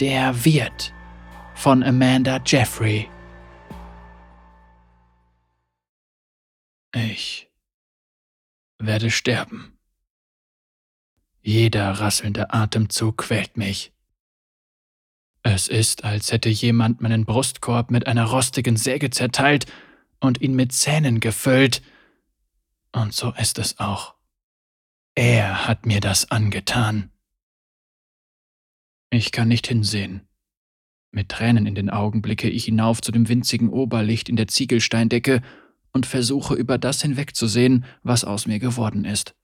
Der Wirt von Amanda Jeffrey. Ich werde sterben. Jeder rasselnde Atemzug quält mich. Es ist, als hätte jemand meinen Brustkorb mit einer rostigen Säge zerteilt und ihn mit Zähnen gefüllt. Und so ist es auch. Er hat mir das angetan. Ich kann nicht hinsehen. Mit Tränen in den Augen blicke ich hinauf zu dem winzigen Oberlicht in der Ziegelsteindecke und versuche über das hinwegzusehen, was aus mir geworden ist.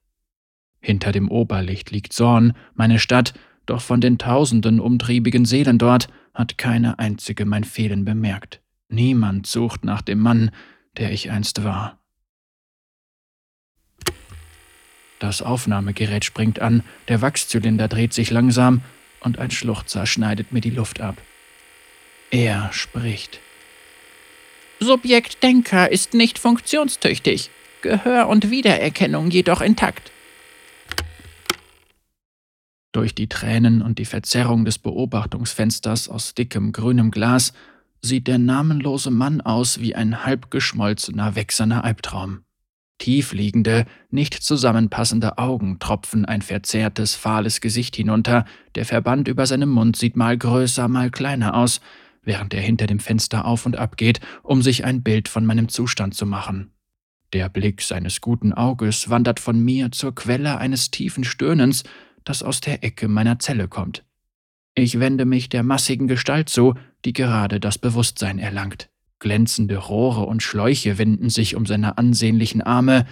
Hinter dem Oberlicht liegt Sorn, meine Stadt, doch von den tausenden umtriebigen Seelen dort hat keine einzige mein Fehlen bemerkt. Niemand sucht nach dem Mann, der ich einst war. Das Aufnahmegerät springt an, der Wachszylinder dreht sich langsam und ein Schluchzer schneidet mir die Luft ab. Er spricht. Subjekt Denker ist nicht funktionstüchtig, Gehör und Wiedererkennung jedoch intakt. Durch die Tränen und die Verzerrung des Beobachtungsfensters aus dickem grünem Glas sieht der namenlose Mann aus wie ein halbgeschmolzener, wächserner Albtraum. Tiefliegende, nicht zusammenpassende Augen tropfen ein verzerrtes, fahles Gesicht hinunter, der Verband über seinem Mund sieht mal größer, mal kleiner aus, während er hinter dem Fenster auf und ab geht, um sich ein Bild von meinem Zustand zu machen. Der Blick seines guten Auges wandert von mir zur Quelle eines tiefen Stöhnens, das aus der Ecke meiner Zelle kommt. Ich wende mich der massigen Gestalt zu, die gerade das Bewusstsein erlangt. Glänzende Rohre und Schläuche winden sich um seine ansehnlichen Arme,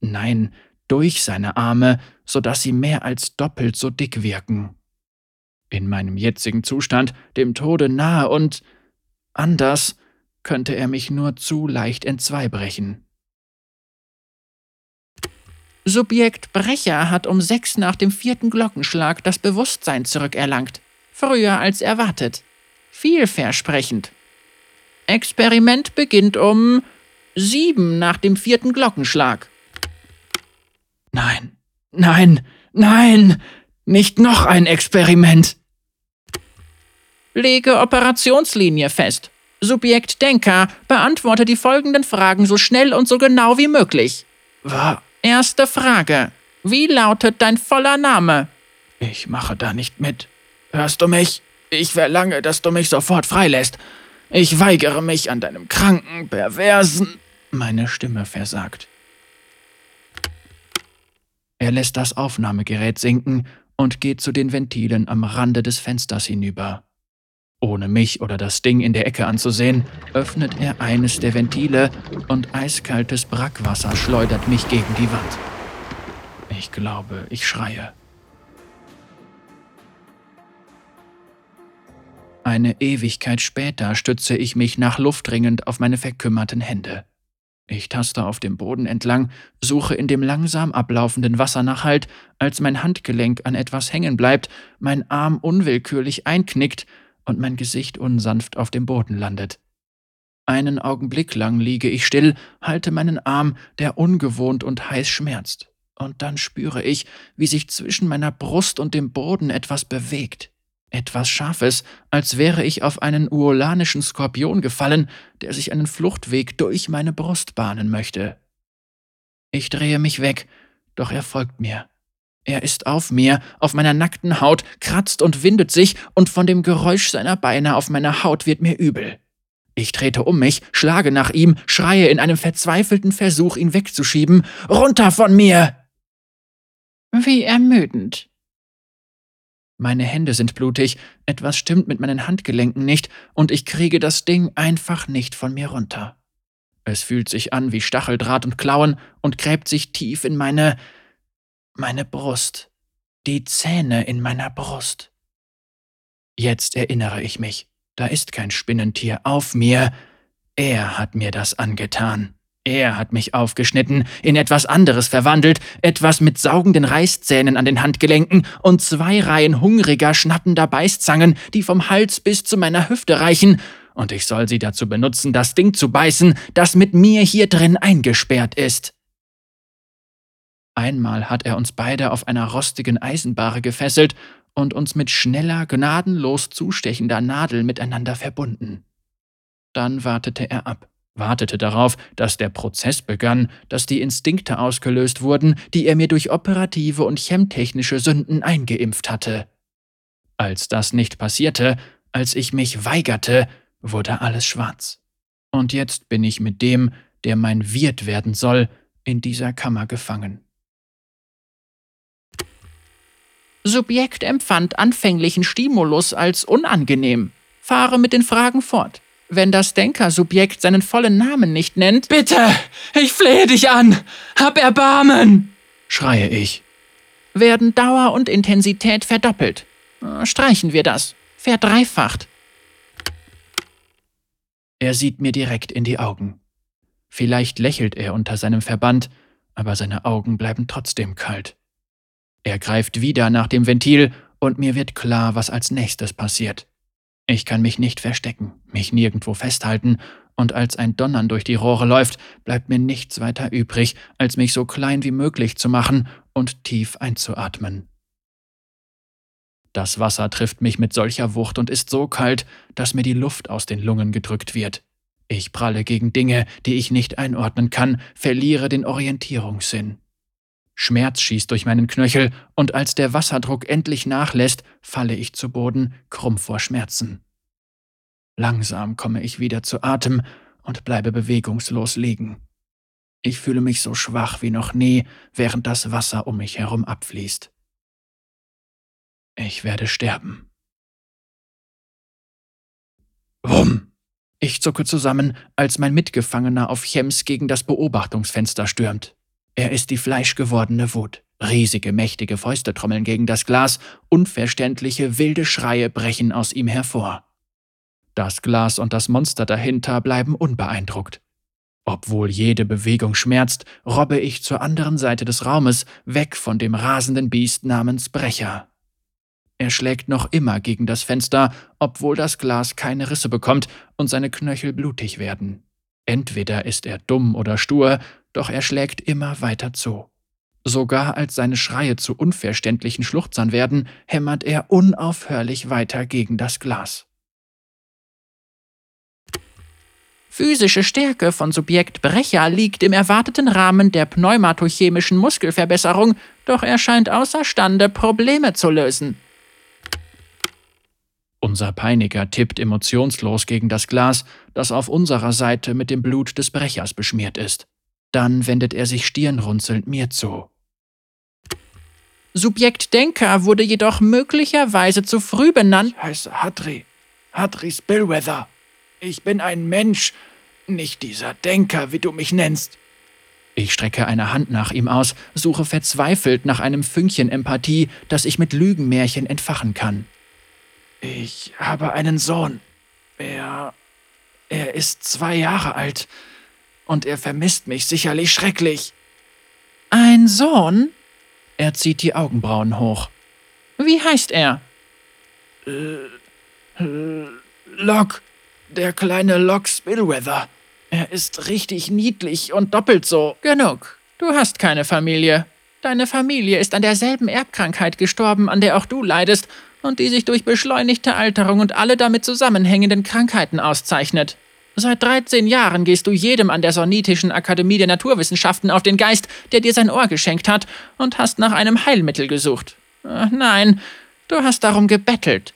nein, durch seine Arme, so dass sie mehr als doppelt so dick wirken. In meinem jetzigen Zustand, dem Tode nahe und anders, könnte er mich nur zu leicht entzweibrechen. Subjekt Brecher hat um sechs nach dem vierten Glockenschlag das Bewusstsein zurückerlangt. Früher als erwartet. Vielversprechend. Experiment beginnt um sieben nach dem vierten Glockenschlag. Nein, nein, nein, nicht noch ein Experiment. Lege Operationslinie fest. Subjekt Denker, beantworte die folgenden Fragen so schnell und so genau wie möglich. War. Erste Frage. Wie lautet dein voller Name? Ich mache da nicht mit. Hörst du mich? Ich verlange, dass du mich sofort freilässt. Ich weigere mich an deinem kranken, perversen. Meine Stimme versagt. Er lässt das Aufnahmegerät sinken und geht zu den Ventilen am Rande des Fensters hinüber. Ohne mich oder das Ding in der Ecke anzusehen, öffnet er eines der Ventile und eiskaltes Brackwasser schleudert mich gegen die Wand. Ich glaube, ich schreie. Eine Ewigkeit später stütze ich mich nach Luft ringend auf meine verkümmerten Hände. Ich taste auf dem Boden entlang, suche in dem langsam ablaufenden Wasser nach Halt, als mein Handgelenk an etwas hängen bleibt, mein Arm unwillkürlich einknickt und mein Gesicht unsanft auf dem Boden landet. Einen Augenblick lang liege ich still, halte meinen Arm, der ungewohnt und heiß schmerzt, und dann spüre ich, wie sich zwischen meiner Brust und dem Boden etwas bewegt. Etwas Scharfes, als wäre ich auf einen uolanischen Skorpion gefallen, der sich einen Fluchtweg durch meine Brust bahnen möchte. Ich drehe mich weg, doch er folgt mir. Er ist auf mir, auf meiner nackten Haut, kratzt und windet sich, und von dem Geräusch seiner Beine auf meiner Haut wird mir übel. Ich trete um mich, schlage nach ihm, schreie in einem verzweifelten Versuch, ihn wegzuschieben. Runter von mir! Wie ermüdend. Meine Hände sind blutig, etwas stimmt mit meinen Handgelenken nicht, und ich kriege das Ding einfach nicht von mir runter. Es fühlt sich an wie Stacheldraht und Klauen und gräbt sich tief in meine meine Brust, die Zähne in meiner Brust. Jetzt erinnere ich mich, da ist kein Spinnentier auf mir, er hat mir das angetan. Er hat mich aufgeschnitten, in etwas anderes verwandelt, etwas mit saugenden Reißzähnen an den Handgelenken und zwei Reihen hungriger, schnappender Beißzangen, die vom Hals bis zu meiner Hüfte reichen, und ich soll sie dazu benutzen, das Ding zu beißen, das mit mir hier drin eingesperrt ist. Einmal hat er uns beide auf einer rostigen Eisenbahre gefesselt und uns mit schneller, gnadenlos zustechender Nadel miteinander verbunden. Dann wartete er ab, wartete darauf, dass der Prozess begann, dass die Instinkte ausgelöst wurden, die er mir durch operative und chemtechnische Sünden eingeimpft hatte. Als das nicht passierte, als ich mich weigerte, wurde alles schwarz. Und jetzt bin ich mit dem, der mein Wirt werden soll, in dieser Kammer gefangen. Subjekt empfand anfänglichen Stimulus als unangenehm. Fahre mit den Fragen fort. Wenn das Denkersubjekt seinen vollen Namen nicht nennt. Bitte, ich flehe dich an! Hab Erbarmen! schreie ich. Werden Dauer und Intensität verdoppelt. Streichen wir das. Verdreifacht. Er sieht mir direkt in die Augen. Vielleicht lächelt er unter seinem Verband, aber seine Augen bleiben trotzdem kalt. Er greift wieder nach dem Ventil und mir wird klar, was als nächstes passiert. Ich kann mich nicht verstecken, mich nirgendwo festhalten, und als ein Donnern durch die Rohre läuft, bleibt mir nichts weiter übrig, als mich so klein wie möglich zu machen und tief einzuatmen. Das Wasser trifft mich mit solcher Wucht und ist so kalt, dass mir die Luft aus den Lungen gedrückt wird. Ich pralle gegen Dinge, die ich nicht einordnen kann, verliere den Orientierungssinn. Schmerz schießt durch meinen Knöchel, und als der Wasserdruck endlich nachlässt, falle ich zu Boden, krumm vor Schmerzen. Langsam komme ich wieder zu Atem und bleibe bewegungslos liegen. Ich fühle mich so schwach wie noch nie, während das Wasser um mich herum abfließt. Ich werde sterben. Wumm! Ich zucke zusammen, als mein Mitgefangener auf Chems gegen das Beobachtungsfenster stürmt. Er ist die fleischgewordene Wut. Riesige, mächtige Fäuste trommeln gegen das Glas, unverständliche, wilde Schreie brechen aus ihm hervor. Das Glas und das Monster dahinter bleiben unbeeindruckt. Obwohl jede Bewegung schmerzt, robbe ich zur anderen Seite des Raumes, weg von dem rasenden Biest namens Brecher. Er schlägt noch immer gegen das Fenster, obwohl das Glas keine Risse bekommt und seine Knöchel blutig werden. Entweder ist er dumm oder stur, doch er schlägt immer weiter zu. Sogar als seine Schreie zu unverständlichen Schluchzern werden, hämmert er unaufhörlich weiter gegen das Glas. Physische Stärke von Subjekt Brecher liegt im erwarteten Rahmen der pneumatochemischen Muskelverbesserung, doch er scheint außerstande, Probleme zu lösen. Unser Peiniger tippt emotionslos gegen das Glas, das auf unserer Seite mit dem Blut des Brechers beschmiert ist. Dann wendet er sich stirnrunzelnd mir zu. Subjekt Denker wurde jedoch möglicherweise zu früh benannt. Ich heiße Hadri. Hadri Spillweather. Ich bin ein Mensch, nicht dieser Denker, wie du mich nennst. Ich strecke eine Hand nach ihm aus, suche verzweifelt nach einem Fünkchen Empathie, das ich mit Lügenmärchen entfachen kann. Ich habe einen Sohn. Er. er ist zwei Jahre alt und er vermisst mich sicherlich schrecklich. Ein Sohn? Er zieht die Augenbrauen hoch. Wie heißt er? Äh, äh, Locke, der kleine Locke Spillweather. Er ist richtig niedlich und doppelt so. Genug. Du hast keine Familie. Deine Familie ist an derselben Erbkrankheit gestorben, an der auch du leidest und die sich durch beschleunigte Alterung und alle damit zusammenhängenden Krankheiten auszeichnet. Seit 13 Jahren gehst du jedem an der Sonitischen Akademie der Naturwissenschaften auf den Geist, der dir sein Ohr geschenkt hat, und hast nach einem Heilmittel gesucht. Ach, nein, du hast darum gebettelt.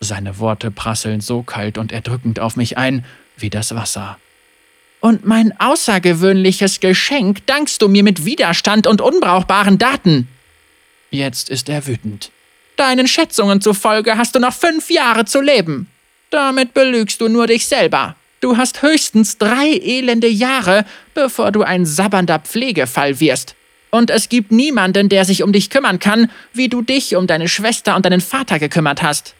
Seine Worte prasseln so kalt und erdrückend auf mich ein wie das Wasser. Und mein außergewöhnliches Geschenk dankst du mir mit Widerstand und unbrauchbaren Daten. Jetzt ist er wütend. Deinen Schätzungen zufolge hast du noch fünf Jahre zu leben. Damit belügst du nur dich selber. Du hast höchstens drei elende Jahre, bevor du ein sabbernder Pflegefall wirst. Und es gibt niemanden, der sich um dich kümmern kann, wie du dich um deine Schwester und deinen Vater gekümmert hast.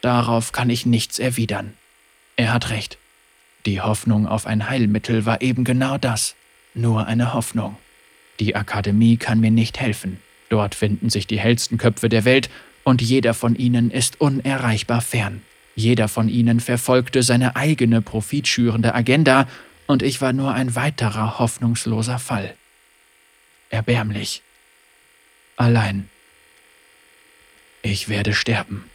Darauf kann ich nichts erwidern. Er hat recht. Die Hoffnung auf ein Heilmittel war eben genau das. Nur eine Hoffnung. Die Akademie kann mir nicht helfen. Dort finden sich die hellsten Köpfe der Welt, und jeder von ihnen ist unerreichbar fern. Jeder von ihnen verfolgte seine eigene profitschürende Agenda, und ich war nur ein weiterer hoffnungsloser Fall. erbärmlich. Allein. Ich werde sterben.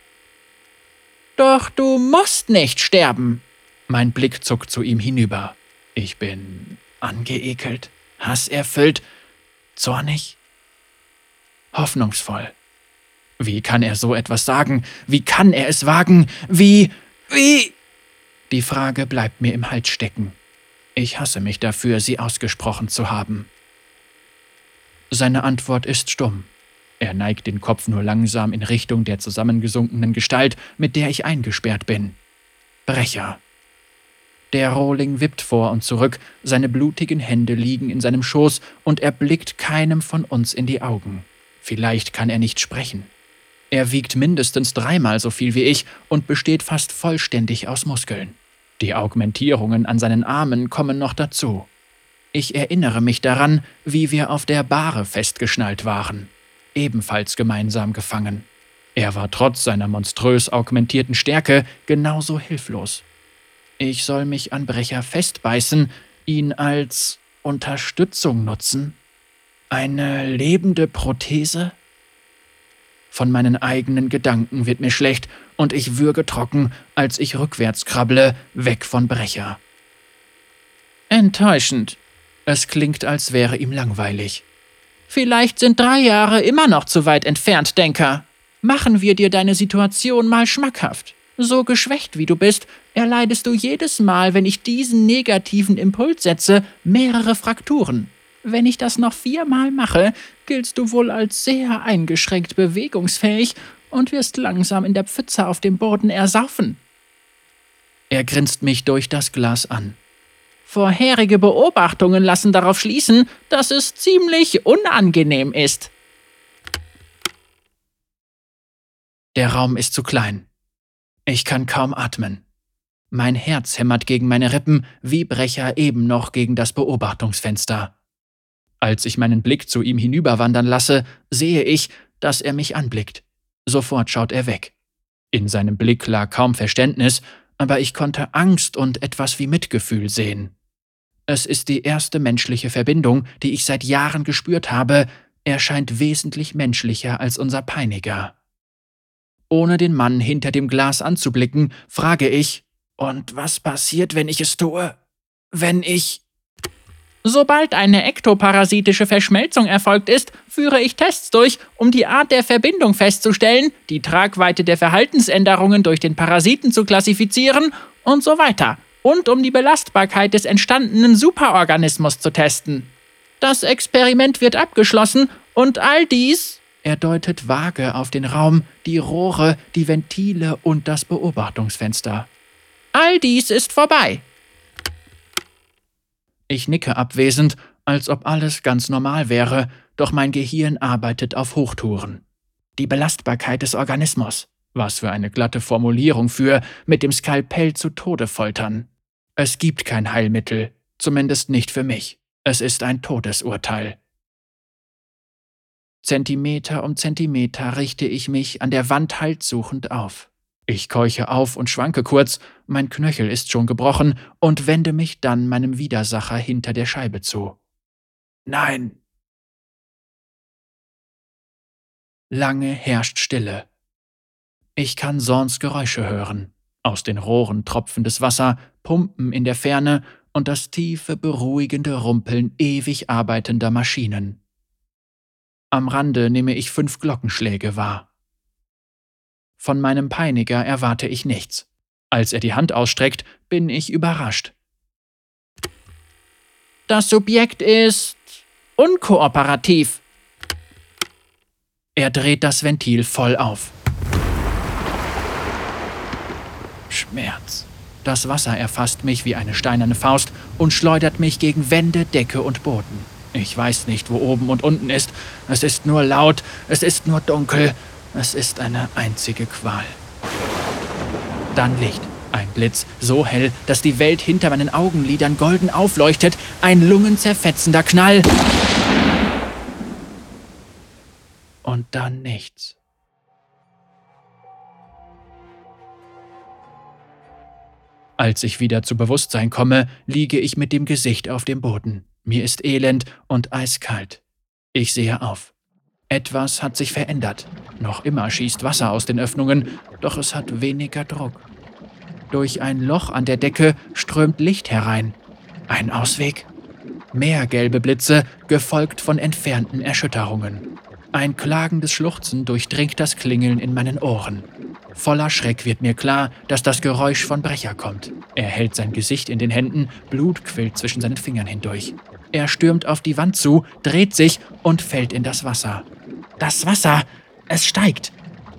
Doch du musst nicht sterben. Mein Blick zuckt zu ihm hinüber. Ich bin angeekelt, hasserfüllt, zornig, hoffnungsvoll. Wie kann er so etwas sagen? Wie kann er es wagen? Wie, wie? Die Frage bleibt mir im Hals stecken. Ich hasse mich dafür, sie ausgesprochen zu haben. Seine Antwort ist stumm. Er neigt den Kopf nur langsam in Richtung der zusammengesunkenen Gestalt, mit der ich eingesperrt bin. Brecher. Der Rohling wippt vor und zurück, seine blutigen Hände liegen in seinem Schoß und er blickt keinem von uns in die Augen. Vielleicht kann er nicht sprechen. Er wiegt mindestens dreimal so viel wie ich und besteht fast vollständig aus Muskeln. Die Augmentierungen an seinen Armen kommen noch dazu. Ich erinnere mich daran, wie wir auf der Bahre festgeschnallt waren ebenfalls gemeinsam gefangen. Er war trotz seiner monströs augmentierten Stärke genauso hilflos. Ich soll mich an Brecher festbeißen, ihn als Unterstützung nutzen? Eine lebende Prothese? Von meinen eigenen Gedanken wird mir schlecht und ich würge trocken, als ich rückwärts krabble, weg von Brecher. Enttäuschend. Es klingt, als wäre ihm langweilig. Vielleicht sind drei Jahre immer noch zu weit entfernt, Denker. Machen wir dir deine Situation mal schmackhaft. So geschwächt wie du bist, erleidest du jedes Mal, wenn ich diesen negativen Impuls setze, mehrere Frakturen. Wenn ich das noch viermal mache, giltst du wohl als sehr eingeschränkt bewegungsfähig und wirst langsam in der Pfütze auf dem Boden ersaufen. Er grinst mich durch das Glas an. Vorherige Beobachtungen lassen darauf schließen, dass es ziemlich unangenehm ist. Der Raum ist zu klein. Ich kann kaum atmen. Mein Herz hämmert gegen meine Rippen, wie Brecher eben noch gegen das Beobachtungsfenster. Als ich meinen Blick zu ihm hinüberwandern lasse, sehe ich, dass er mich anblickt. Sofort schaut er weg. In seinem Blick lag kaum Verständnis, aber ich konnte Angst und etwas wie Mitgefühl sehen. Es ist die erste menschliche Verbindung, die ich seit Jahren gespürt habe. Er scheint wesentlich menschlicher als unser Peiniger. Ohne den Mann hinter dem Glas anzublicken, frage ich, und was passiert, wenn ich es tue? Wenn ich... Sobald eine ektoparasitische Verschmelzung erfolgt ist, führe ich Tests durch, um die Art der Verbindung festzustellen, die Tragweite der Verhaltensänderungen durch den Parasiten zu klassifizieren und so weiter und um die Belastbarkeit des entstandenen Superorganismus zu testen. Das Experiment wird abgeschlossen und all dies, er deutet vage auf den Raum, die Rohre, die Ventile und das Beobachtungsfenster. All dies ist vorbei. Ich nicke abwesend, als ob alles ganz normal wäre, doch mein Gehirn arbeitet auf Hochtouren. Die Belastbarkeit des Organismus. Was für eine glatte Formulierung für mit dem Skalpell zu Tode foltern. Es gibt kein Heilmittel, zumindest nicht für mich. Es ist ein Todesurteil. Zentimeter um Zentimeter richte ich mich an der Wand haltsuchend auf. Ich keuche auf und schwanke kurz, mein Knöchel ist schon gebrochen und wende mich dann meinem Widersacher hinter der Scheibe zu. Nein. Lange herrscht Stille. Ich kann Sorns Geräusche hören. Aus den Rohren tropfendes Wasser, Pumpen in der Ferne und das tiefe, beruhigende Rumpeln ewig arbeitender Maschinen. Am Rande nehme ich fünf Glockenschläge wahr. Von meinem Peiniger erwarte ich nichts. Als er die Hand ausstreckt, bin ich überrascht. Das Subjekt ist unkooperativ. Er dreht das Ventil voll auf. Schmerz. Das Wasser erfasst mich wie eine steinerne Faust und schleudert mich gegen Wände, Decke und Boden. Ich weiß nicht, wo oben und unten ist. Es ist nur laut, es ist nur dunkel, es ist eine einzige Qual. Dann Licht. Ein Blitz, so hell, dass die Welt hinter meinen Augenlidern golden aufleuchtet, ein lungenzerfetzender Knall. Und dann nichts. Als ich wieder zu Bewusstsein komme, liege ich mit dem Gesicht auf dem Boden. Mir ist elend und eiskalt. Ich sehe auf. Etwas hat sich verändert. Noch immer schießt Wasser aus den Öffnungen, doch es hat weniger Druck. Durch ein Loch an der Decke strömt Licht herein. Ein Ausweg? Mehr gelbe Blitze, gefolgt von entfernten Erschütterungen. Ein klagendes Schluchzen durchdringt das Klingeln in meinen Ohren. Voller Schreck wird mir klar, dass das Geräusch von Brecher kommt. Er hält sein Gesicht in den Händen, Blut quillt zwischen seinen Fingern hindurch. Er stürmt auf die Wand zu, dreht sich und fällt in das Wasser. Das Wasser! Es steigt!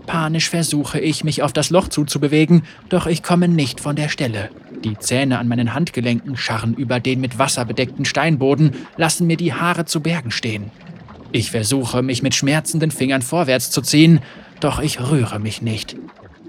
Panisch versuche ich, mich auf das Loch zuzubewegen, doch ich komme nicht von der Stelle. Die Zähne an meinen Handgelenken scharren über den mit Wasser bedeckten Steinboden, lassen mir die Haare zu Bergen stehen. Ich versuche, mich mit schmerzenden Fingern vorwärts zu ziehen, doch ich rühre mich nicht.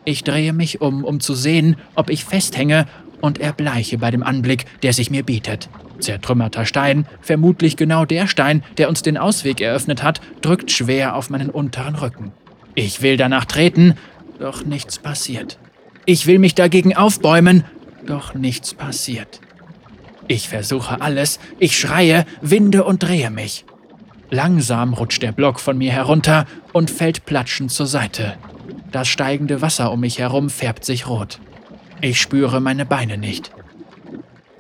Ich drehe mich um, um zu sehen, ob ich festhänge, und erbleiche bei dem Anblick, der sich mir bietet. Zertrümmerter Stein, vermutlich genau der Stein, der uns den Ausweg eröffnet hat, drückt schwer auf meinen unteren Rücken. Ich will danach treten, doch nichts passiert. Ich will mich dagegen aufbäumen, doch nichts passiert. Ich versuche alles, ich schreie, winde und drehe mich. Langsam rutscht der Block von mir herunter und fällt platschend zur Seite. Das steigende Wasser um mich herum färbt sich rot. Ich spüre meine Beine nicht.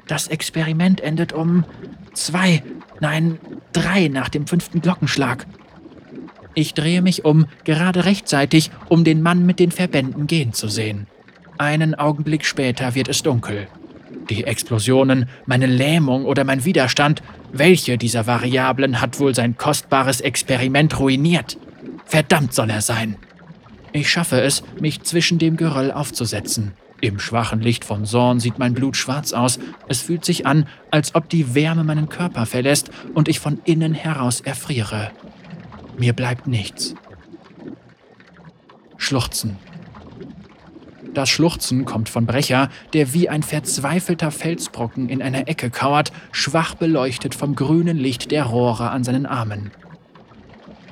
Das Experiment endet um zwei, nein, drei nach dem fünften Glockenschlag. Ich drehe mich um, gerade rechtzeitig, um den Mann mit den Verbänden gehen zu sehen. Einen Augenblick später wird es dunkel. Die Explosionen, meine Lähmung oder mein Widerstand, welche dieser Variablen hat wohl sein kostbares Experiment ruiniert? Verdammt soll er sein. Ich schaffe es, mich zwischen dem Geröll aufzusetzen. Im schwachen Licht vom Sorn sieht mein Blut schwarz aus. Es fühlt sich an, als ob die Wärme meinen Körper verlässt und ich von innen heraus erfriere. Mir bleibt nichts. Schluchzen. Das Schluchzen kommt von Brecher, der wie ein verzweifelter Felsbrocken in einer Ecke kauert, schwach beleuchtet vom grünen Licht der Rohre an seinen Armen.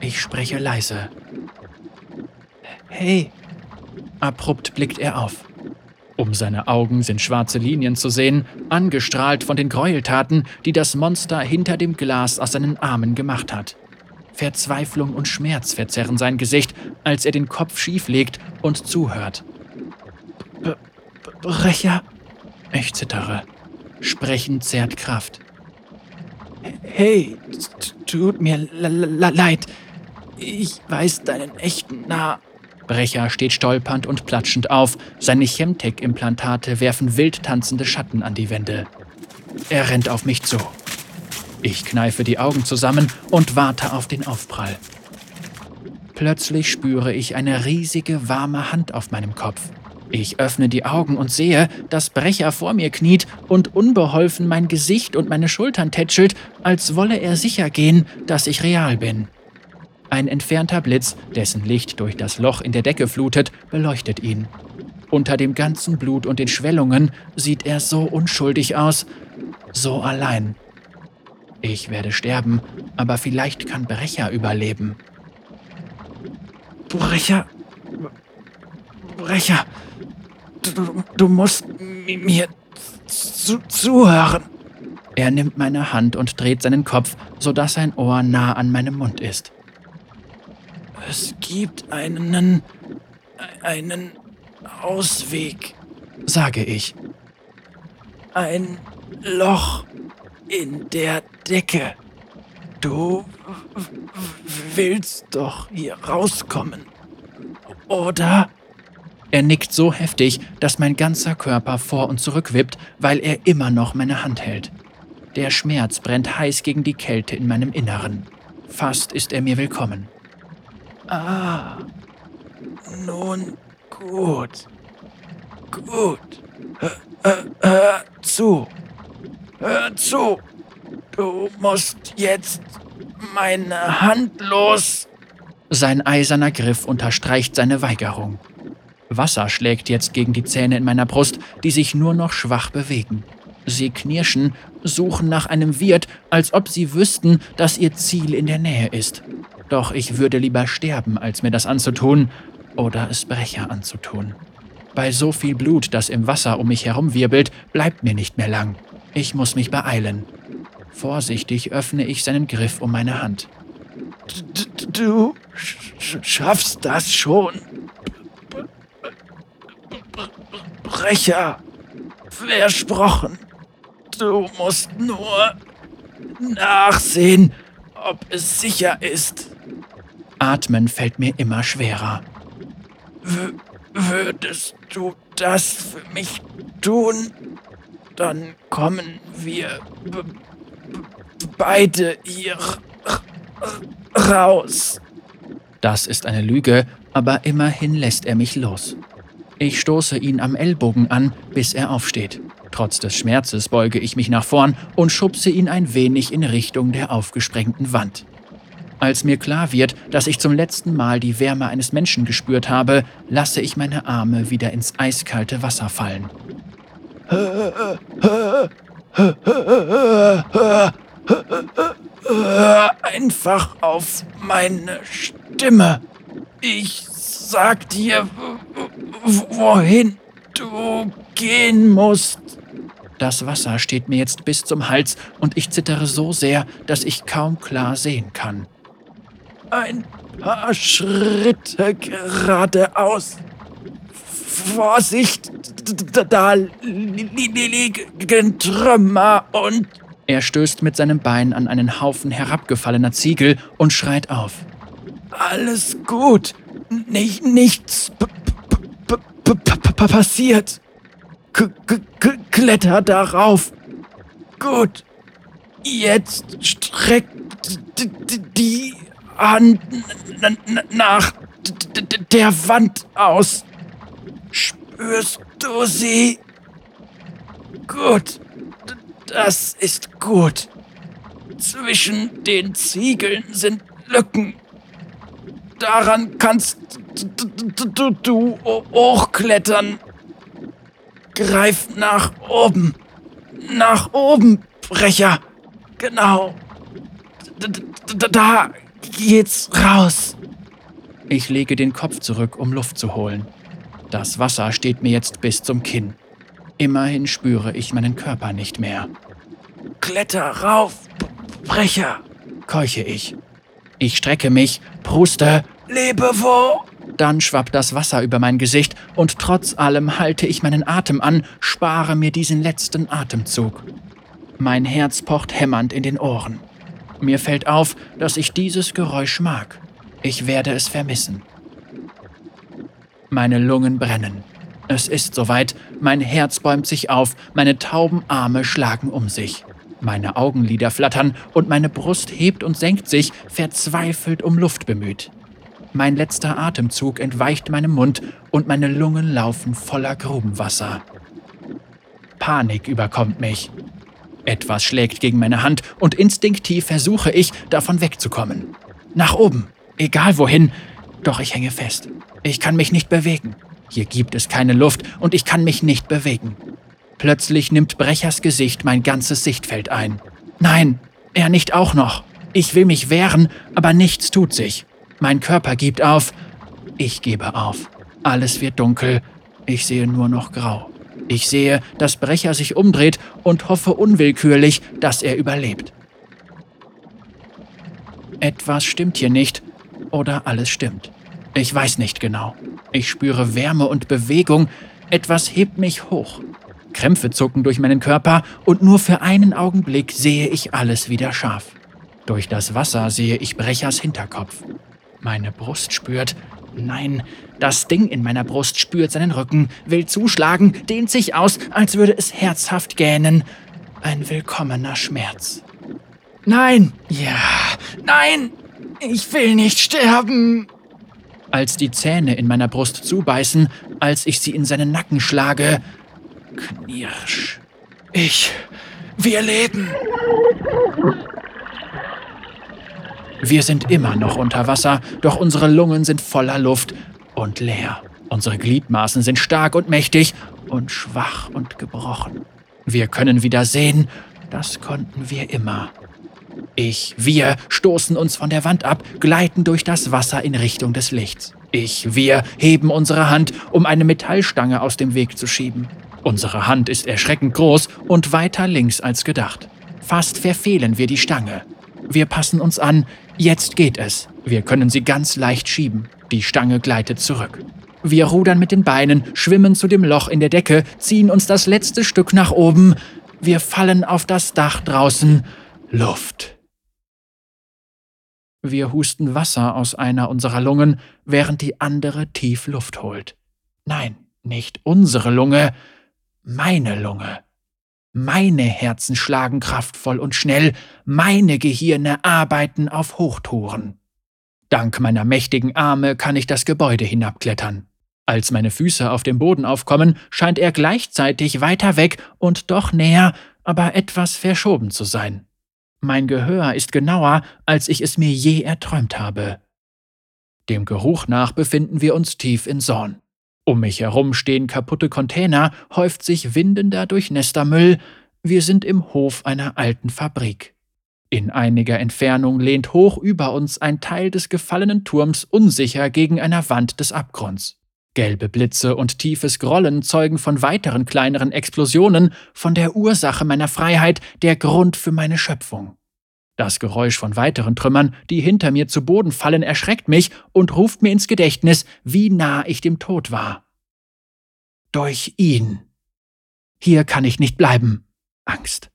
Ich spreche leise. Hey! Abrupt blickt er auf. Um seine Augen sind schwarze Linien zu sehen, angestrahlt von den Gräueltaten, die das Monster hinter dem Glas aus seinen Armen gemacht hat. Verzweiflung und Schmerz verzerren sein Gesicht, als er den Kopf schief legt und zuhört. Brecher. Ich zittere. Sprechen zerrt Kraft. Hey, tut mir leid. Ich weiß deinen echten Na. Brecher steht stolpernd und platschend auf. Seine Chemtech-Implantate werfen wild tanzende Schatten an die Wände. Er rennt auf mich zu. Ich kneife die Augen zusammen und warte auf den Aufprall. Plötzlich spüre ich eine riesige warme Hand auf meinem Kopf. Ich öffne die Augen und sehe, dass Brecher vor mir kniet und unbeholfen mein Gesicht und meine Schultern tätschelt, als wolle er sicher gehen, dass ich real bin. Ein entfernter Blitz, dessen Licht durch das Loch in der Decke flutet, beleuchtet ihn. Unter dem ganzen Blut und den Schwellungen sieht er so unschuldig aus, so allein. Ich werde sterben, aber vielleicht kann Brecher überleben. Brecher. Brecher. Du, du musst mir zu, zuhören. Er nimmt meine Hand und dreht seinen Kopf, sodass sein Ohr nah an meinem Mund ist. Es gibt einen. einen Ausweg, sage ich. Ein Loch in der Decke. Du willst doch hier rauskommen, oder? Er nickt so heftig, dass mein ganzer Körper vor und zurück wippt, weil er immer noch meine Hand hält. Der Schmerz brennt heiß gegen die Kälte in meinem Inneren. Fast ist er mir willkommen. Ah, nun gut. Gut. Hör, hör, hör zu. Hör zu. Du musst jetzt meine Hand los. Sein eiserner Griff unterstreicht seine Weigerung. Wasser schlägt jetzt gegen die Zähne in meiner Brust, die sich nur noch schwach bewegen. Sie knirschen, suchen nach einem Wirt, als ob sie wüssten, dass ihr Ziel in der Nähe ist. Doch ich würde lieber sterben, als mir das anzutun oder es Brecher anzutun. Bei so viel Blut, das im Wasser um mich herumwirbelt, bleibt mir nicht mehr lang. Ich muss mich beeilen. Vorsichtig öffne ich seinen Griff um meine Hand. Du schaffst das schon. Brecher. Versprochen. Du musst nur nachsehen, ob es sicher ist. Atmen fällt mir immer schwerer. W würdest du das für mich tun? Dann kommen wir beide hier raus. Das ist eine Lüge, aber immerhin lässt er mich los. Ich stoße ihn am Ellbogen an, bis er aufsteht. Trotz des Schmerzes beuge ich mich nach vorn und schubse ihn ein wenig in Richtung der aufgesprengten Wand. Als mir klar wird, dass ich zum letzten Mal die Wärme eines Menschen gespürt habe, lasse ich meine Arme wieder ins eiskalte Wasser fallen. Einfach auf meine Stimme. Ich sag dir, wohin du gehen musst. Das Wasser steht mir jetzt bis zum Hals und ich zittere so sehr, dass ich kaum klar sehen kann. Ein paar Schritte geradeaus. Vorsicht, da liegen Trümmer und... Er stößt mit seinem Bein an einen Haufen herabgefallener Ziegel und schreit auf. Alles gut. Nicht, nichts passiert. K kletter darauf. Gut. Jetzt streckt die Hand nach der Wand aus. Spürst du sie? Gut. Das ist gut. Zwischen den Ziegeln sind Lücken. Daran kannst du hochklettern. Greif nach oben. Nach oben, Brecher. Genau. Da geht's raus. Ich lege den Kopf zurück, um Luft zu holen. Das Wasser steht mir jetzt bis zum Kinn. Immerhin spüre ich meinen Körper nicht mehr. Kletter rauf, Brecher, keuche ich. Ich strecke mich, pruste, lebe wo? Dann schwappt das Wasser über mein Gesicht und trotz allem halte ich meinen Atem an, spare mir diesen letzten Atemzug. Mein Herz pocht hämmernd in den Ohren. Mir fällt auf, dass ich dieses Geräusch mag. Ich werde es vermissen. Meine Lungen brennen. Es ist soweit, mein Herz bäumt sich auf, meine tauben Arme schlagen um sich. Meine Augenlider flattern und meine Brust hebt und senkt sich, verzweifelt um Luft bemüht. Mein letzter Atemzug entweicht meinem Mund und meine Lungen laufen voller Grubenwasser. Panik überkommt mich. Etwas schlägt gegen meine Hand und instinktiv versuche ich, davon wegzukommen. Nach oben, egal wohin, doch ich hänge fest. Ich kann mich nicht bewegen. Hier gibt es keine Luft und ich kann mich nicht bewegen. Plötzlich nimmt Brechers Gesicht mein ganzes Sichtfeld ein. Nein, er nicht auch noch. Ich will mich wehren, aber nichts tut sich. Mein Körper gibt auf. Ich gebe auf. Alles wird dunkel. Ich sehe nur noch grau. Ich sehe, dass Brecher sich umdreht und hoffe unwillkürlich, dass er überlebt. Etwas stimmt hier nicht oder alles stimmt. Ich weiß nicht genau. Ich spüre Wärme und Bewegung. Etwas hebt mich hoch. Krämpfe zucken durch meinen Körper und nur für einen Augenblick sehe ich alles wieder scharf. Durch das Wasser sehe ich Brechers Hinterkopf. Meine Brust spürt, nein, das Ding in meiner Brust spürt seinen Rücken, will zuschlagen, dehnt sich aus, als würde es herzhaft gähnen. Ein willkommener Schmerz. Nein, ja, nein, ich will nicht sterben als die Zähne in meiner Brust zubeißen, als ich sie in seinen Nacken schlage. Knirsch. Ich. Wir leben. Wir sind immer noch unter Wasser, doch unsere Lungen sind voller Luft und leer. Unsere Gliedmaßen sind stark und mächtig und schwach und gebrochen. Wir können wieder sehen, das konnten wir immer. Ich, wir stoßen uns von der Wand ab, gleiten durch das Wasser in Richtung des Lichts. Ich, wir heben unsere Hand, um eine Metallstange aus dem Weg zu schieben. Unsere Hand ist erschreckend groß und weiter links als gedacht. Fast verfehlen wir die Stange. Wir passen uns an, Jetzt geht es. Wir können sie ganz leicht schieben. Die Stange gleitet zurück. Wir rudern mit den Beinen, schwimmen zu dem Loch in der Decke, ziehen uns das letzte Stück nach oben. Wir fallen auf das Dach draußen. Luft. Wir husten Wasser aus einer unserer Lungen, während die andere tief Luft holt. Nein, nicht unsere Lunge, meine Lunge. Meine Herzen schlagen kraftvoll und schnell, meine Gehirne arbeiten auf Hochtouren. Dank meiner mächtigen Arme kann ich das Gebäude hinabklettern. Als meine Füße auf dem Boden aufkommen, scheint er gleichzeitig weiter weg und doch näher, aber etwas verschoben zu sein. Mein Gehör ist genauer, als ich es mir je erträumt habe. Dem Geruch nach befinden wir uns tief in Sorn. Um mich herum stehen kaputte Container, häuft sich windender durchnässter Müll. Wir sind im Hof einer alten Fabrik. In einiger Entfernung lehnt hoch über uns ein Teil des gefallenen Turms unsicher gegen einer Wand des Abgrunds. Gelbe Blitze und tiefes Grollen zeugen von weiteren kleineren Explosionen, von der Ursache meiner Freiheit, der Grund für meine Schöpfung. Das Geräusch von weiteren Trümmern, die hinter mir zu Boden fallen, erschreckt mich und ruft mir ins Gedächtnis, wie nah ich dem Tod war. Durch ihn. Hier kann ich nicht bleiben. Angst.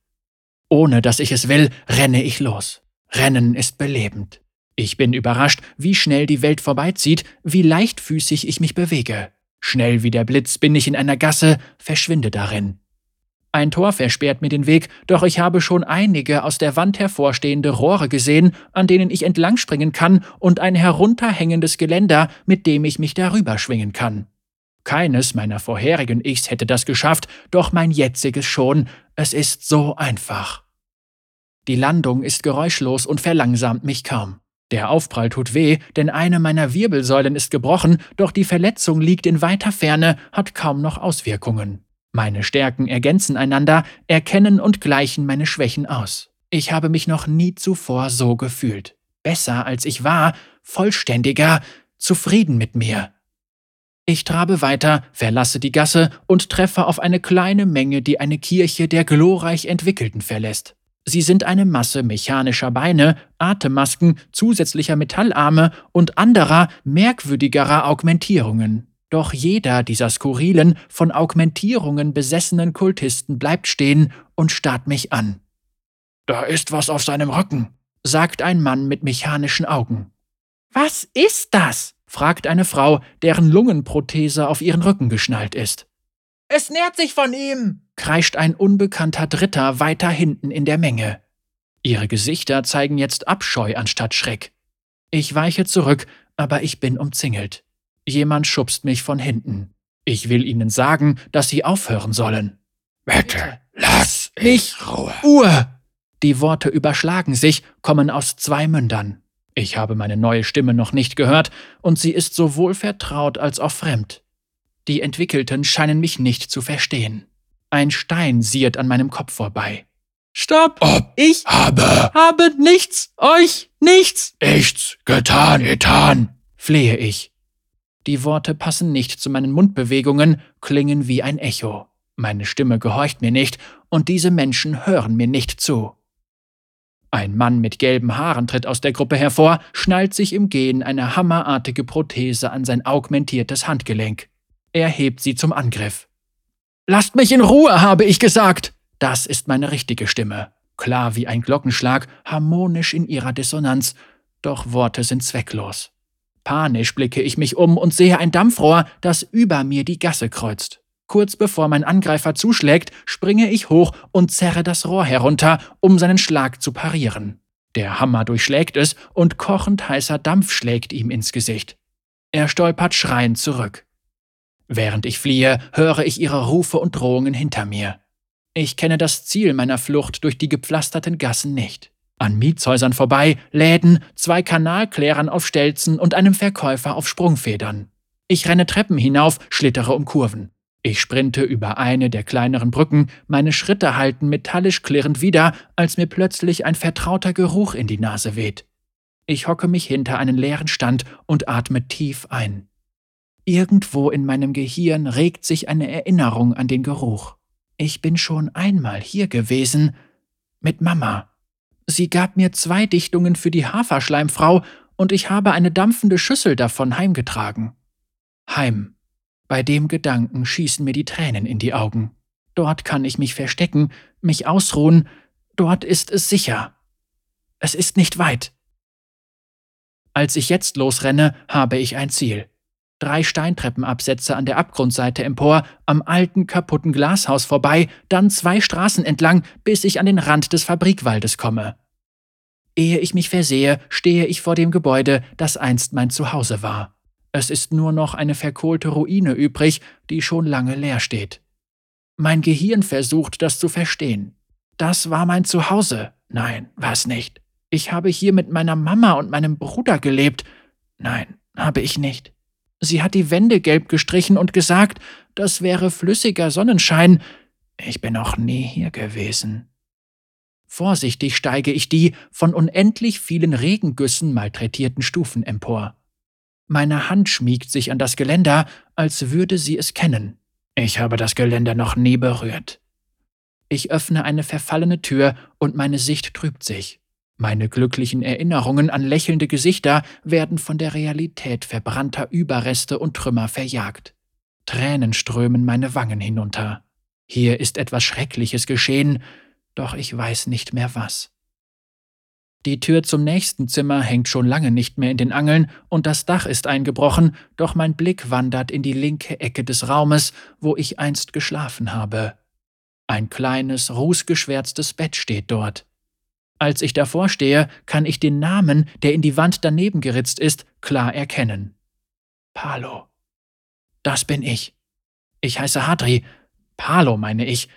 Ohne dass ich es will, renne ich los. Rennen ist belebend. Ich bin überrascht, wie schnell die Welt vorbeizieht, wie leichtfüßig ich mich bewege. Schnell wie der Blitz bin ich in einer Gasse, verschwinde darin. Ein Tor versperrt mir den Weg, doch ich habe schon einige aus der Wand hervorstehende Rohre gesehen, an denen ich entlangspringen kann, und ein herunterhängendes Geländer, mit dem ich mich darüber schwingen kann. Keines meiner vorherigen Ichs hätte das geschafft, doch mein jetziges schon. Es ist so einfach. Die Landung ist geräuschlos und verlangsamt mich kaum. Der Aufprall tut weh, denn eine meiner Wirbelsäulen ist gebrochen, doch die Verletzung liegt in weiter Ferne, hat kaum noch Auswirkungen. Meine Stärken ergänzen einander, erkennen und gleichen meine Schwächen aus. Ich habe mich noch nie zuvor so gefühlt. Besser als ich war, vollständiger, zufrieden mit mir. Ich trabe weiter, verlasse die Gasse und treffe auf eine kleine Menge, die eine Kirche der glorreich Entwickelten verlässt. Sie sind eine Masse mechanischer Beine, Atemmasken, zusätzlicher Metallarme und anderer, merkwürdigerer Augmentierungen. Doch jeder dieser skurrilen, von Augmentierungen besessenen Kultisten bleibt stehen und starrt mich an. Da ist was auf seinem Rücken, sagt ein Mann mit mechanischen Augen. Was ist das? fragt eine Frau, deren Lungenprothese auf ihren Rücken geschnallt ist. Es nährt sich von ihm, kreischt ein unbekannter Dritter weiter hinten in der Menge. Ihre Gesichter zeigen jetzt Abscheu anstatt Schreck. Ich weiche zurück, aber ich bin umzingelt. Jemand schubst mich von hinten. Ich will ihnen sagen, dass sie aufhören sollen. Bitte, lass mich Ruhe. Uhr! Die Worte überschlagen sich, kommen aus zwei Mündern. Ich habe meine neue Stimme noch nicht gehört, und sie ist sowohl vertraut als auch fremd. Die Entwickelten scheinen mich nicht zu verstehen. Ein Stein siert an meinem Kopf vorbei. Stopp! Ob ich habe, habe nichts, euch nichts, nichts getan, getan, flehe ich. Die Worte passen nicht zu meinen Mundbewegungen, klingen wie ein Echo. Meine Stimme gehorcht mir nicht, und diese Menschen hören mir nicht zu. Ein Mann mit gelben Haaren tritt aus der Gruppe hervor, schnallt sich im Gehen eine hammerartige Prothese an sein augmentiertes Handgelenk. Er hebt sie zum Angriff. Lasst mich in Ruhe, habe ich gesagt. Das ist meine richtige Stimme. Klar wie ein Glockenschlag, harmonisch in ihrer Dissonanz, doch Worte sind zwecklos. Panisch blicke ich mich um und sehe ein Dampfrohr, das über mir die Gasse kreuzt. Kurz bevor mein Angreifer zuschlägt, springe ich hoch und zerre das Rohr herunter, um seinen Schlag zu parieren. Der Hammer durchschlägt es und kochend heißer Dampf schlägt ihm ins Gesicht. Er stolpert schreiend zurück. Während ich fliehe, höre ich ihre Rufe und Drohungen hinter mir. Ich kenne das Ziel meiner Flucht durch die gepflasterten Gassen nicht. An Mietshäusern vorbei, Läden, zwei Kanalklärern auf Stelzen und einem Verkäufer auf Sprungfedern. Ich renne Treppen hinauf, schlittere um Kurven. Ich sprinte über eine der kleineren Brücken, meine Schritte halten metallisch klirrend wieder, als mir plötzlich ein vertrauter Geruch in die Nase weht. Ich hocke mich hinter einen leeren Stand und atme tief ein. Irgendwo in meinem Gehirn regt sich eine Erinnerung an den Geruch. Ich bin schon einmal hier gewesen mit Mama. Sie gab mir zwei Dichtungen für die Haferschleimfrau und ich habe eine dampfende Schüssel davon heimgetragen. Heim. Bei dem Gedanken schießen mir die Tränen in die Augen. Dort kann ich mich verstecken, mich ausruhen, dort ist es sicher. Es ist nicht weit. Als ich jetzt losrenne, habe ich ein Ziel. Drei Steintreppenabsätze an der Abgrundseite empor, am alten kaputten Glashaus vorbei, dann zwei Straßen entlang, bis ich an den Rand des Fabrikwaldes komme. Ehe ich mich versehe, stehe ich vor dem Gebäude, das einst mein Zuhause war. Es ist nur noch eine verkohlte Ruine übrig, die schon lange leer steht. Mein Gehirn versucht, das zu verstehen. Das war mein Zuhause. Nein, war's nicht. Ich habe hier mit meiner Mama und meinem Bruder gelebt. Nein, habe ich nicht. Sie hat die Wände gelb gestrichen und gesagt, das wäre flüssiger Sonnenschein. Ich bin noch nie hier gewesen. Vorsichtig steige ich die von unendlich vielen Regengüssen malträtierten Stufen empor. Meine Hand schmiegt sich an das Geländer, als würde sie es kennen. Ich habe das Geländer noch nie berührt. Ich öffne eine verfallene Tür und meine Sicht trübt sich. Meine glücklichen Erinnerungen an lächelnde Gesichter werden von der Realität verbrannter Überreste und Trümmer verjagt. Tränen strömen meine Wangen hinunter. Hier ist etwas Schreckliches geschehen, doch ich weiß nicht mehr was. Die Tür zum nächsten Zimmer hängt schon lange nicht mehr in den Angeln und das Dach ist eingebrochen, doch mein Blick wandert in die linke Ecke des Raumes, wo ich einst geschlafen habe. Ein kleines, rußgeschwärztes Bett steht dort. Als ich davor stehe, kann ich den Namen, der in die Wand daneben geritzt ist, klar erkennen. Palo. Das bin ich. Ich heiße Hadri. Palo meine ich.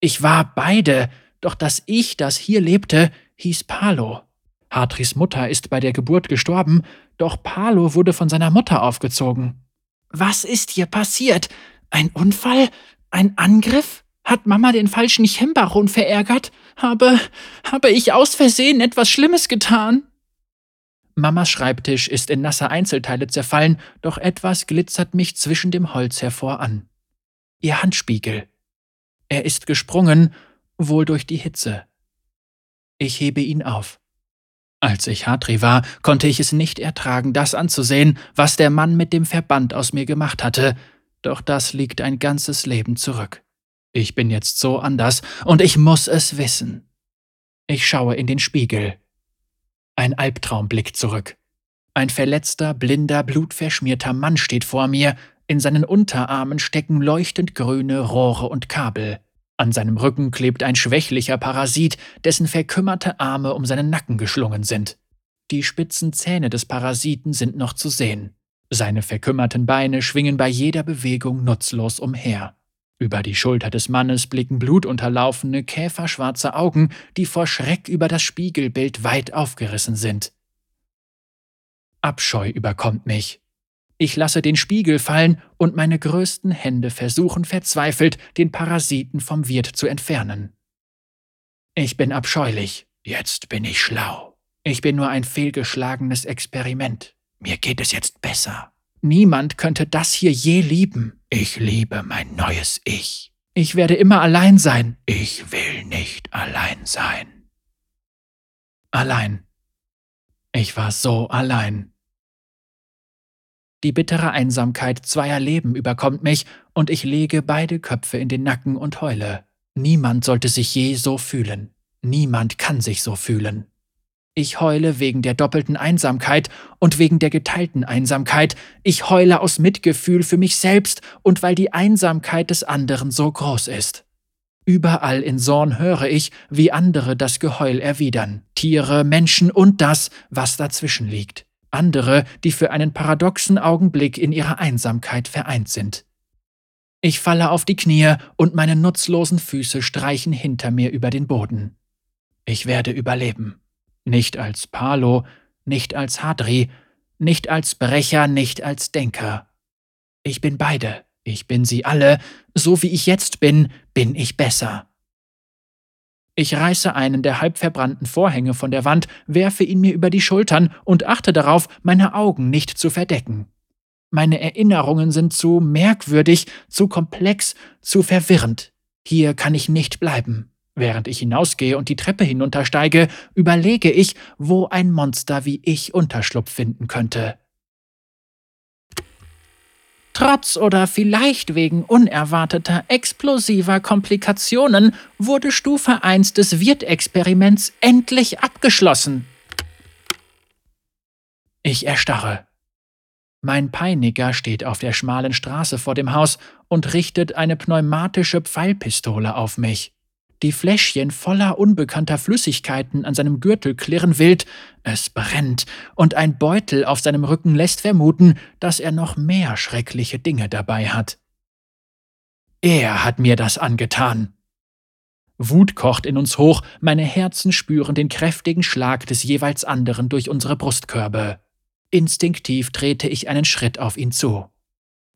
Ich war beide, doch das Ich, das hier lebte, hieß Palo. Hadris Mutter ist bei der Geburt gestorben, doch Palo wurde von seiner Mutter aufgezogen. Was ist hier passiert? Ein Unfall? Ein Angriff? Hat Mama den falschen Chembaron verärgert? Habe, habe ich aus Versehen etwas Schlimmes getan? Mamas Schreibtisch ist in nasse Einzelteile zerfallen, doch etwas glitzert mich zwischen dem Holz hervor an. Ihr Handspiegel. Er ist gesprungen, wohl durch die Hitze. Ich hebe ihn auf. Als ich Hatri war, konnte ich es nicht ertragen, das anzusehen, was der Mann mit dem Verband aus mir gemacht hatte, doch das liegt ein ganzes Leben zurück. Ich bin jetzt so anders und ich muss es wissen. Ich schaue in den Spiegel. Ein Albtraum blickt zurück. Ein verletzter, blinder, blutverschmierter Mann steht vor mir, in seinen Unterarmen stecken leuchtend grüne Rohre und Kabel. An seinem Rücken klebt ein schwächlicher Parasit, dessen verkümmerte Arme um seinen Nacken geschlungen sind. Die spitzen Zähne des Parasiten sind noch zu sehen. Seine verkümmerten Beine schwingen bei jeder Bewegung nutzlos umher. Über die Schulter des Mannes blicken blutunterlaufene, käferschwarze Augen, die vor Schreck über das Spiegelbild weit aufgerissen sind. Abscheu überkommt mich. Ich lasse den Spiegel fallen und meine größten Hände versuchen verzweifelt, den Parasiten vom Wirt zu entfernen. Ich bin abscheulich, jetzt bin ich schlau. Ich bin nur ein fehlgeschlagenes Experiment. Mir geht es jetzt besser. Niemand könnte das hier je lieben. Ich liebe mein neues Ich. Ich werde immer allein sein. Ich will nicht allein sein. Allein. Ich war so allein. Die bittere Einsamkeit zweier Leben überkommt mich, und ich lege beide Köpfe in den Nacken und heule. Niemand sollte sich je so fühlen. Niemand kann sich so fühlen. Ich heule wegen der doppelten Einsamkeit und wegen der geteilten Einsamkeit. Ich heule aus Mitgefühl für mich selbst und weil die Einsamkeit des anderen so groß ist. Überall in Sorn höre ich, wie andere das Geheul erwidern. Tiere, Menschen und das, was dazwischen liegt. Andere, die für einen paradoxen Augenblick in ihrer Einsamkeit vereint sind. Ich falle auf die Knie und meine nutzlosen Füße streichen hinter mir über den Boden. Ich werde überleben. Nicht als Palo, nicht als Hadri, nicht als Brecher, nicht als Denker. Ich bin beide, ich bin sie alle, so wie ich jetzt bin, bin ich besser. Ich reiße einen der halb verbrannten Vorhänge von der Wand, werfe ihn mir über die Schultern und achte darauf, meine Augen nicht zu verdecken. Meine Erinnerungen sind zu merkwürdig, zu komplex, zu verwirrend. Hier kann ich nicht bleiben. Während ich hinausgehe und die Treppe hinuntersteige, überlege ich, wo ein Monster wie ich Unterschlupf finden könnte. Trotz oder vielleicht wegen unerwarteter explosiver Komplikationen wurde Stufe 1 des Wirt-Experiments endlich abgeschlossen. Ich erstarre. Mein Peiniger steht auf der schmalen Straße vor dem Haus und richtet eine pneumatische Pfeilpistole auf mich. Die Fläschchen voller unbekannter Flüssigkeiten an seinem Gürtel klirren wild, es brennt, und ein Beutel auf seinem Rücken lässt vermuten, dass er noch mehr schreckliche Dinge dabei hat. Er hat mir das angetan. Wut kocht in uns hoch, meine Herzen spüren den kräftigen Schlag des jeweils anderen durch unsere Brustkörbe. Instinktiv trete ich einen Schritt auf ihn zu.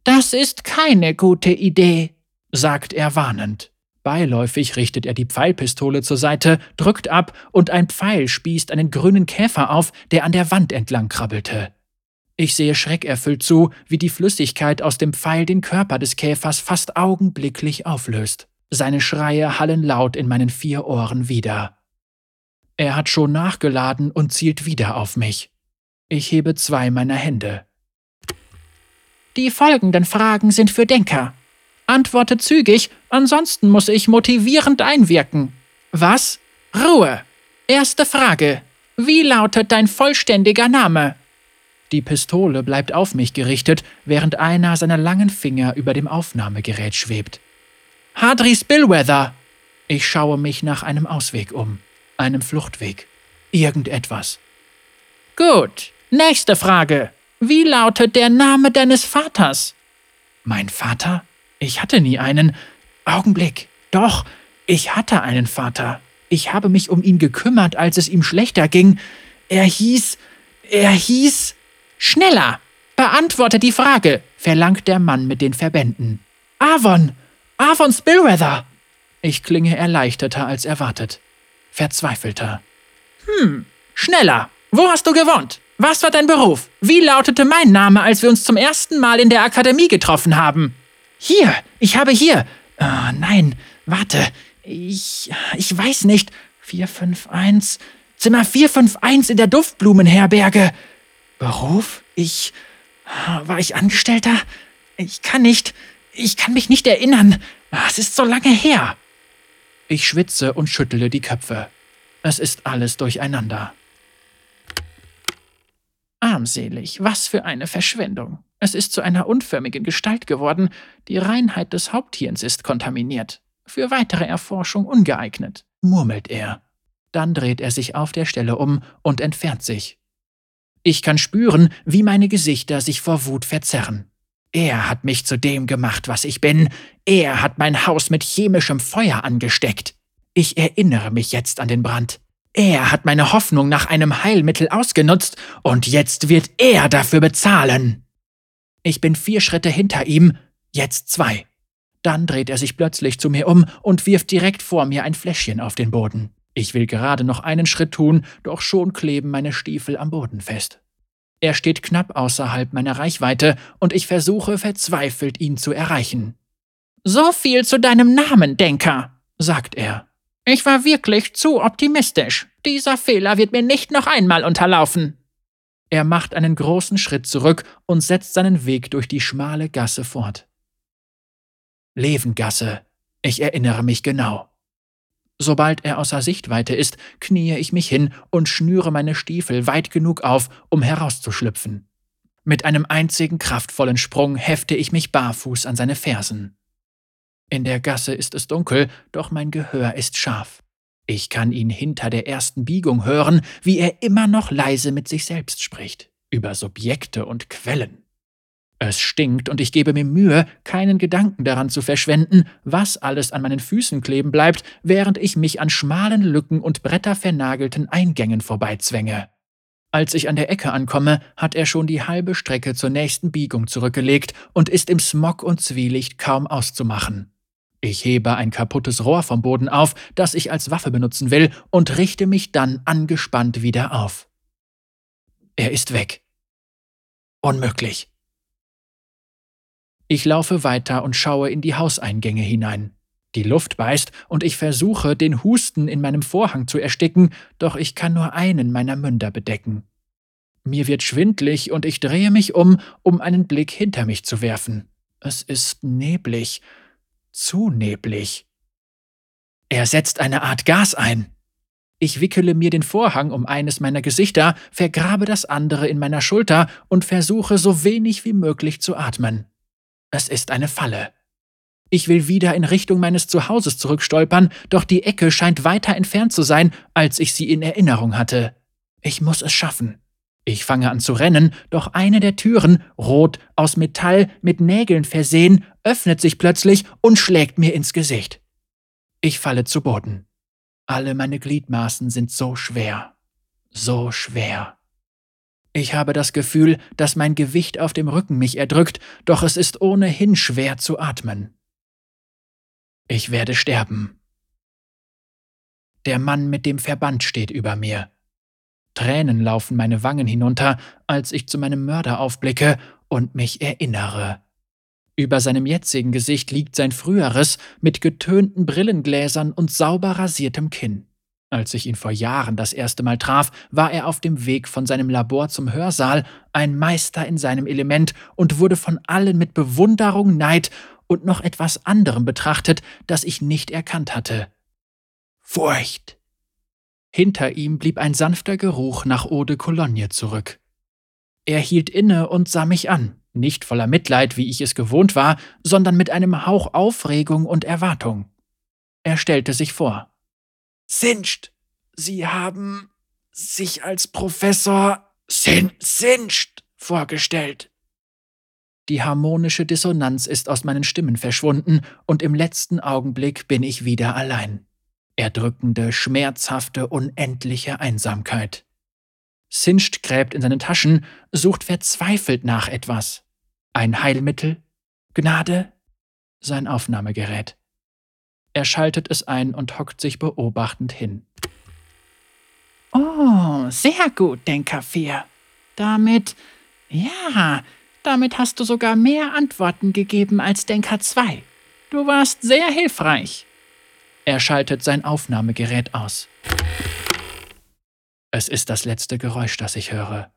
Das ist keine gute Idee, sagt er warnend. Beiläufig richtet er die Pfeilpistole zur Seite, drückt ab und ein Pfeil spießt einen grünen Käfer auf, der an der Wand entlang krabbelte. Ich sehe schreckerfüllt zu, wie die Flüssigkeit aus dem Pfeil den Körper des Käfers fast augenblicklich auflöst. Seine Schreie hallen laut in meinen vier Ohren wieder. Er hat schon nachgeladen und zielt wieder auf mich. Ich hebe zwei meiner Hände. Die folgenden Fragen sind für Denker, Antworte zügig, ansonsten muss ich motivierend einwirken. Was? Ruhe. Erste Frage. Wie lautet dein vollständiger Name? Die Pistole bleibt auf mich gerichtet, während einer seiner langen Finger über dem Aufnahmegerät schwebt. Hadri Spillweather. Ich schaue mich nach einem Ausweg um, einem Fluchtweg, irgendetwas. Gut. Nächste Frage. Wie lautet der Name deines Vaters? Mein Vater? Ich hatte nie einen. Augenblick. Doch, ich hatte einen Vater. Ich habe mich um ihn gekümmert, als es ihm schlechter ging. Er hieß. Er hieß. Schneller! Beantworte die Frage, verlangt der Mann mit den Verbänden. Avon! Avon Spillweather! Ich klinge erleichterter als erwartet. Verzweifelter. Hm, schneller! Wo hast du gewohnt? Was war dein Beruf? Wie lautete mein Name, als wir uns zum ersten Mal in der Akademie getroffen haben? Hier, ich habe hier. Oh, nein, warte. Ich. Ich weiß nicht. 451. Zimmer 451 in der Duftblumenherberge. Beruf? Ich. War ich Angestellter? Ich kann nicht. Ich kann mich nicht erinnern. Es ist so lange her. Ich schwitze und schüttle die Köpfe. Es ist alles durcheinander. Armselig, was für eine Verschwendung. Es ist zu einer unförmigen Gestalt geworden, die Reinheit des Haupthirns ist kontaminiert, für weitere Erforschung ungeeignet, murmelt er. Dann dreht er sich auf der Stelle um und entfernt sich. Ich kann spüren, wie meine Gesichter sich vor Wut verzerren. Er hat mich zu dem gemacht, was ich bin. Er hat mein Haus mit chemischem Feuer angesteckt. Ich erinnere mich jetzt an den Brand. Er hat meine Hoffnung nach einem Heilmittel ausgenutzt und jetzt wird er dafür bezahlen. Ich bin vier Schritte hinter ihm, jetzt zwei. Dann dreht er sich plötzlich zu mir um und wirft direkt vor mir ein Fläschchen auf den Boden. Ich will gerade noch einen Schritt tun, doch schon kleben meine Stiefel am Boden fest. Er steht knapp außerhalb meiner Reichweite und ich versuche verzweifelt, ihn zu erreichen. So viel zu deinem Namen, Denker, sagt er. Ich war wirklich zu optimistisch. Dieser Fehler wird mir nicht noch einmal unterlaufen. Er macht einen großen Schritt zurück und setzt seinen Weg durch die schmale Gasse fort. Levengasse. Ich erinnere mich genau. Sobald er außer Sichtweite ist, kniee ich mich hin und schnüre meine Stiefel weit genug auf, um herauszuschlüpfen. Mit einem einzigen kraftvollen Sprung hefte ich mich barfuß an seine Fersen. In der Gasse ist es dunkel, doch mein Gehör ist scharf. Ich kann ihn hinter der ersten Biegung hören, wie er immer noch leise mit sich selbst spricht, über Subjekte und Quellen. Es stinkt und ich gebe mir Mühe, keinen Gedanken daran zu verschwenden, was alles an meinen Füßen kleben bleibt, während ich mich an schmalen Lücken und brettervernagelten Eingängen vorbeizwänge. Als ich an der Ecke ankomme, hat er schon die halbe Strecke zur nächsten Biegung zurückgelegt und ist im Smog und Zwielicht kaum auszumachen. Ich hebe ein kaputtes Rohr vom Boden auf, das ich als Waffe benutzen will, und richte mich dann angespannt wieder auf. Er ist weg. Unmöglich. Ich laufe weiter und schaue in die Hauseingänge hinein. Die Luft beißt und ich versuche, den Husten in meinem Vorhang zu ersticken, doch ich kann nur einen meiner Münder bedecken. Mir wird schwindlig und ich drehe mich um, um einen Blick hinter mich zu werfen. Es ist neblig, zu neblig. Er setzt eine Art Gas ein. Ich wickele mir den Vorhang um eines meiner Gesichter, vergrabe das andere in meiner Schulter und versuche so wenig wie möglich zu atmen. Es ist eine Falle. Ich will wieder in Richtung meines Zuhauses zurückstolpern, doch die Ecke scheint weiter entfernt zu sein, als ich sie in Erinnerung hatte. Ich muss es schaffen. Ich fange an zu rennen, doch eine der Türen, rot, aus Metall, mit Nägeln versehen, öffnet sich plötzlich und schlägt mir ins Gesicht. Ich falle zu Boden. Alle meine Gliedmaßen sind so schwer, so schwer. Ich habe das Gefühl, dass mein Gewicht auf dem Rücken mich erdrückt, doch es ist ohnehin schwer zu atmen. Ich werde sterben. Der Mann mit dem Verband steht über mir. Tränen laufen meine Wangen hinunter, als ich zu meinem Mörder aufblicke und mich erinnere. Über seinem jetzigen Gesicht liegt sein früheres mit getönten Brillengläsern und sauber rasiertem Kinn. Als ich ihn vor Jahren das erste Mal traf, war er auf dem Weg von seinem Labor zum Hörsaal, ein Meister in seinem Element und wurde von allen mit Bewunderung, Neid und noch etwas anderem betrachtet, das ich nicht erkannt hatte. Furcht. Hinter ihm blieb ein sanfter Geruch nach Eau de Cologne zurück. Er hielt inne und sah mich an, nicht voller Mitleid, wie ich es gewohnt war, sondern mit einem Hauch Aufregung und Erwartung. Er stellte sich vor. Singed, Sie haben sich als Professor Sin Singed vorgestellt. Die harmonische Dissonanz ist aus meinen Stimmen verschwunden und im letzten Augenblick bin ich wieder allein. Erdrückende, schmerzhafte, unendliche Einsamkeit. Singed gräbt in seinen Taschen, sucht verzweifelt nach etwas. Ein Heilmittel? Gnade? Sein Aufnahmegerät. Er schaltet es ein und hockt sich beobachtend hin. Oh, sehr gut, Denker 4. Damit, ja, damit hast du sogar mehr Antworten gegeben als Denker 2. Du warst sehr hilfreich. Er schaltet sein Aufnahmegerät aus. Es ist das letzte Geräusch, das ich höre.